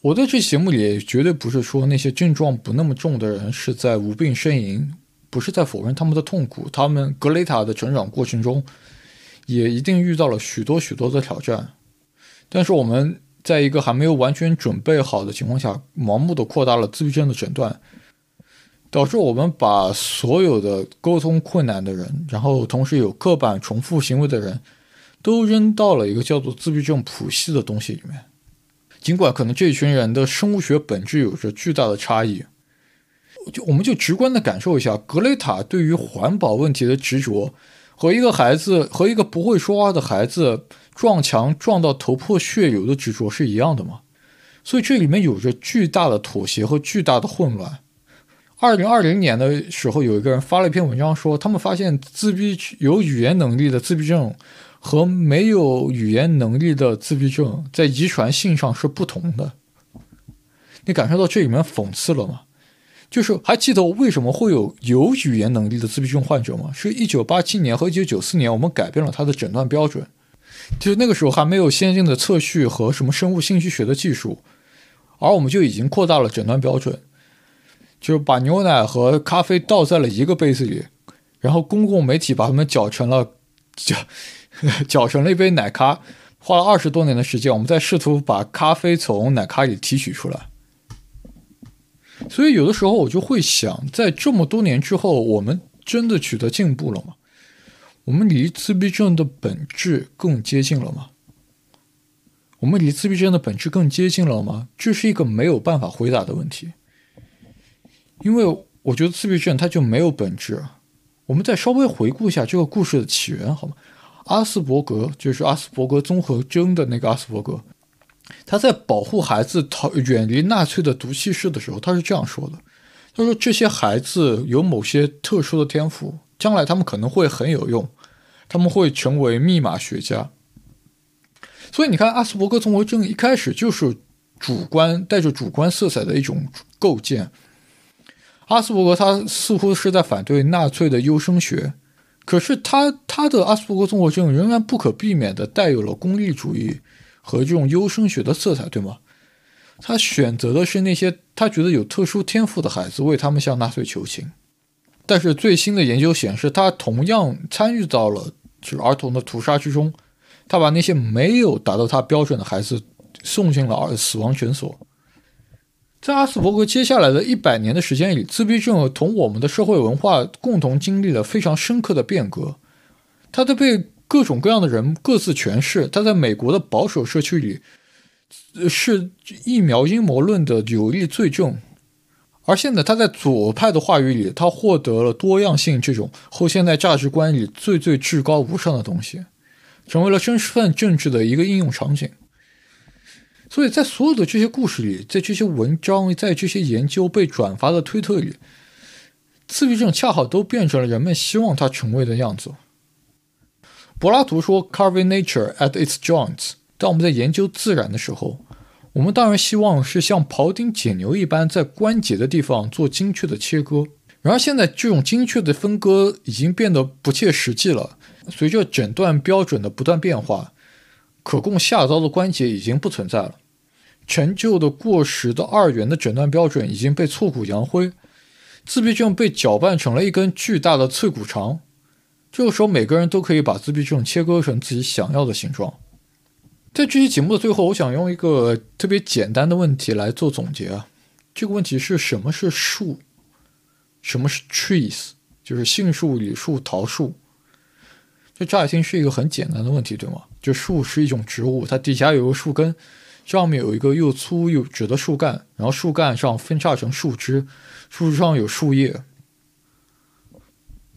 我在这节目里绝对不是说那些症状不那么重的人是在无病呻吟，不是在否认他们的痛苦。他们格雷塔的成长过程中也一定遇到了许多许多的挑战，但是我们在一个还没有完全准备好的情况下，盲目的扩大了自闭症的诊断。导致我们把所有的沟通困难的人，然后同时有刻板重复行为的人，都扔到了一个叫做自闭症谱系的东西里面。尽管可能这群人的生物学本质有着巨大的差异，就我们就直观的感受一下，格雷塔对于环保问题的执着，和一个孩子和一个不会说话的孩子撞墙撞到头破血流的执着是一样的吗？所以这里面有着巨大的妥协和巨大的混乱。二零二零年的时候，有一个人发了一篇文章，说他们发现自闭有语言能力的自闭症和没有语言能力的自闭症在遗传性上是不同的。你感受到这里面讽刺了吗？就是还记得为什么会有有语言能力的自闭症患者吗？是一九八七年和一九九四年，我们改变了他的诊断标准。就是那个时候还没有先进的测序和什么生物信息学的技术，而我们就已经扩大了诊断标准。就是把牛奶和咖啡倒在了一个杯子里，然后公共媒体把它们搅成了搅 (laughs) 搅成了一杯奶咖，花了二十多年的时间，我们在试图把咖啡从奶咖里提取出来。所以有的时候我就会想，在这么多年之后，我们真的取得进步了吗？我们离自闭症的本质更接近了吗？我们离自闭症的本质更接近了吗？这是一个没有办法回答的问题。因为我觉得自闭症它就没有本质，我们再稍微回顾一下这个故事的起源，好吗？阿斯伯格就是阿斯伯格综合征的那个阿斯伯格，他在保护孩子逃远离纳粹的毒气室的时候，他是这样说的：“他说这些孩子有某些特殊的天赋，将来他们可能会很有用，他们会成为密码学家。”所以你看，阿斯伯格综合症一开始就是主观带着主观色彩的一种构建。阿斯伯格他似乎是在反对纳粹的优生学，可是他他的阿斯伯格综合症仍然不可避免地带有了功利主义和这种优生学的色彩，对吗？他选择的是那些他觉得有特殊天赋的孩子，为他们向纳粹求情。但是最新的研究显示，他同样参与到了就是儿童的屠杀之中。他把那些没有达到他标准的孩子送进了死亡诊所。在阿斯伯格接下来的一百年的时间里，自闭症同我们的社会文化共同经历了非常深刻的变革。他都被各种各样的人各自诠释。他在美国的保守社区里是疫苗阴谋论的有力罪证，而现在他在左派的话语里，他获得了多样性这种后现代价值观里最最至高无上的东西。成为了身份政治的一个应用场景，所以在所有的这些故事里，在这些文章，在这些研究被转发的推特里，自闭症恰好都变成了人们希望它成为的样子。柏拉图说：“Carving nature at its joints。”当我们在研究自然的时候，我们当然希望是像庖丁解牛一般，在关节的地方做精确的切割。然而，现在这种精确的分割已经变得不切实际了。随着诊断标准的不断变化，可供下刀的关节已经不存在了。陈旧的、过时的二元的诊断标准已经被挫骨扬灰，自闭症被搅拌成了一根巨大的脆骨肠。这个时候，每个人都可以把自闭症切割成自己想要的形状。在这期节目的最后，我想用一个特别简单的问题来做总结啊。这个问题是什么是树？什么是 trees？就是杏树、李树、桃树。这乍一听是一个很简单的问题，对吗？就树是一种植物，它底下有个树根，上面有一个又粗又直的树干，然后树干上分叉成树枝，树枝上有树叶。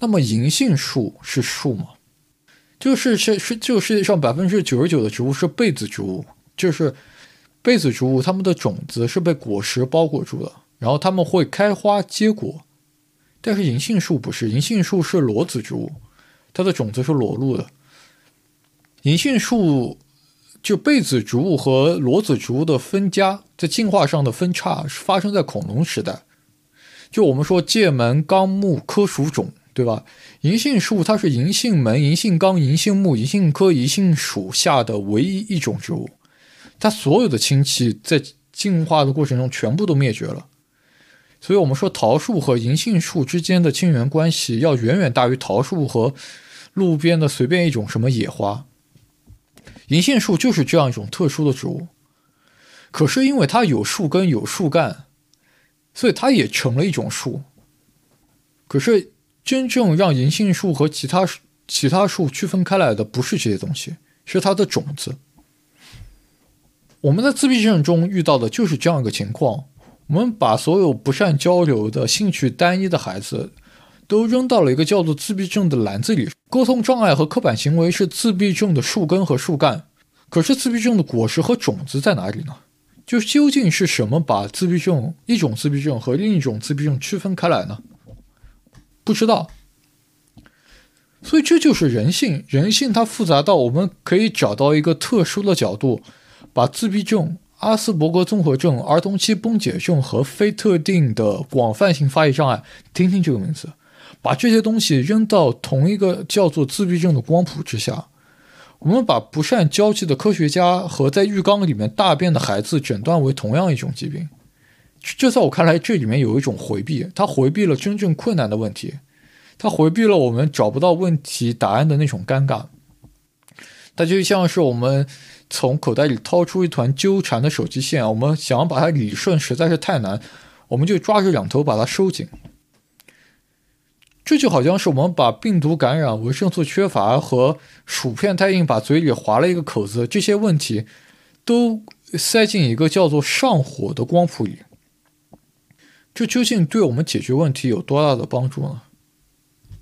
那么银杏树是树吗？就是是是，这个世界上百分之九十九的植物是被子植物，就是被子植物，它们的种子是被果实包裹住的，然后它们会开花结果。但是银杏树不是，银杏树是裸子植物。它的种子是裸露的。银杏树就被子植物和裸子植物的分家，在进化上的分叉是发生在恐龙时代。就我们说界门纲目科属种，对吧？银杏树它是银杏门、银杏纲、银杏目、银杏科、银杏属下的唯一一种植物，它所有的亲戚在进化的过程中全部都灭绝了。所以我们说桃树和银杏树之间的亲缘关系要远远大于桃树和。路边的随便一种什么野花，银杏树就是这样一种特殊的植物。可是因为它有树根有树干，所以它也成了一种树。可是真正让银杏树和其他其他树区分开来的不是这些东西，是它的种子。我们在自闭症中遇到的就是这样一个情况：我们把所有不善交流的、兴趣单一的孩子。都扔到了一个叫做自闭症的篮子里。沟通障碍和刻板行为是自闭症的树根和树干，可是自闭症的果实和种子在哪里呢？就究竟是什么把自闭症一种自闭症和另一种自闭症区分开来呢？不知道。所以这就是人性，人性它复杂到我们可以找到一个特殊的角度，把自闭症、阿斯伯格综合症、儿童期崩解症和非特定的广泛性发育障碍，听听这个名字。把这些东西扔到同一个叫做自闭症的光谱之下，我们把不善交际的科学家和在浴缸里面大便的孩子诊断为同样一种疾病。这在我看来，这里面有一种回避，他回避了真正困难的问题，他回避了我们找不到问题答案的那种尴尬。它就像是我们从口袋里掏出一团纠缠的手机线，我们想要把它理顺实在是太难，我们就抓着两头把它收紧。这就好像是我们把病毒感染、维生素缺乏和薯片太硬把嘴里划了一个口子这些问题，都塞进一个叫做上火的光谱里。这究竟对我们解决问题有多大的帮助呢？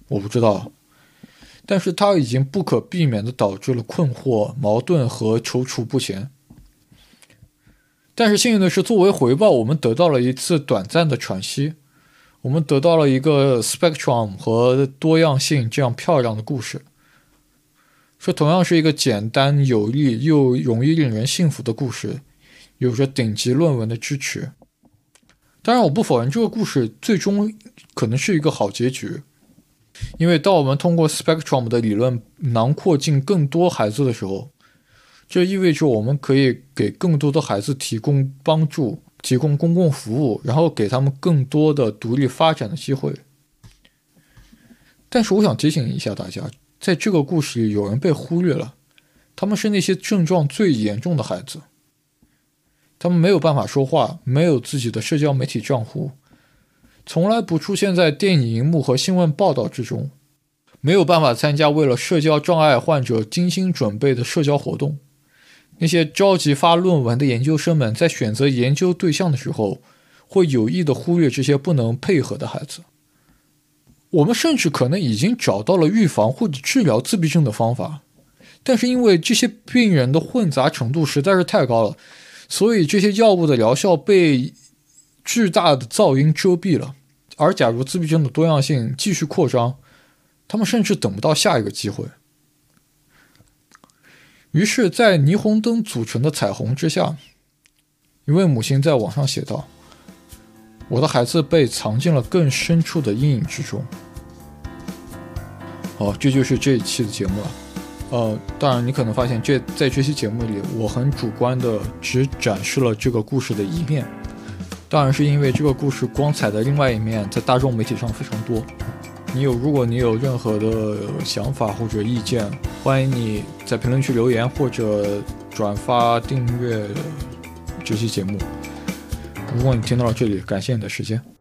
我不知道。但是它已经不可避免地导致了困惑、矛盾和踌躇不前。但是幸运的是，作为回报，我们得到了一次短暂的喘息，我们得到了一个 spectrum 和多样性这样漂亮的故事。这同样是一个简单有力又容易令人信服的故事，有着顶级论文的支持。当然，我不否认这个故事最终可能是一个好结局，因为当我们通过 spectrum 的理论囊括进更多孩子的时候，这意味着我们可以给更多的孩子提供帮助，提供公共服务，然后给他们更多的独立发展的机会。但是，我想提醒一下大家。在这个故事里，有人被忽略了，他们是那些症状最严重的孩子。他们没有办法说话，没有自己的社交媒体账户，从来不出现在电影荧幕和新闻报道之中，没有办法参加为了社交障碍患者精心准备的社交活动。那些着急发论文的研究生们在选择研究对象的时候，会有意的忽略这些不能配合的孩子。我们甚至可能已经找到了预防或者治疗自闭症的方法，但是因为这些病人的混杂程度实在是太高了，所以这些药物的疗效被巨大的噪音遮蔽了。而假如自闭症的多样性继续扩张，他们甚至等不到下一个机会。于是，在霓虹灯组成的彩虹之下，一位母亲在网上写道。我的孩子被藏进了更深处的阴影之中。好，这就是这一期的节目了。呃，当然，你可能发现这在这期节目里，我很主观的只展示了这个故事的一面。当然是因为这个故事光彩的另外一面在大众媒体上非常多。你有，如果你有任何的想法或者意见，欢迎你在评论区留言或者转发订阅这期节目。如果你听到了这里，感谢你的时间。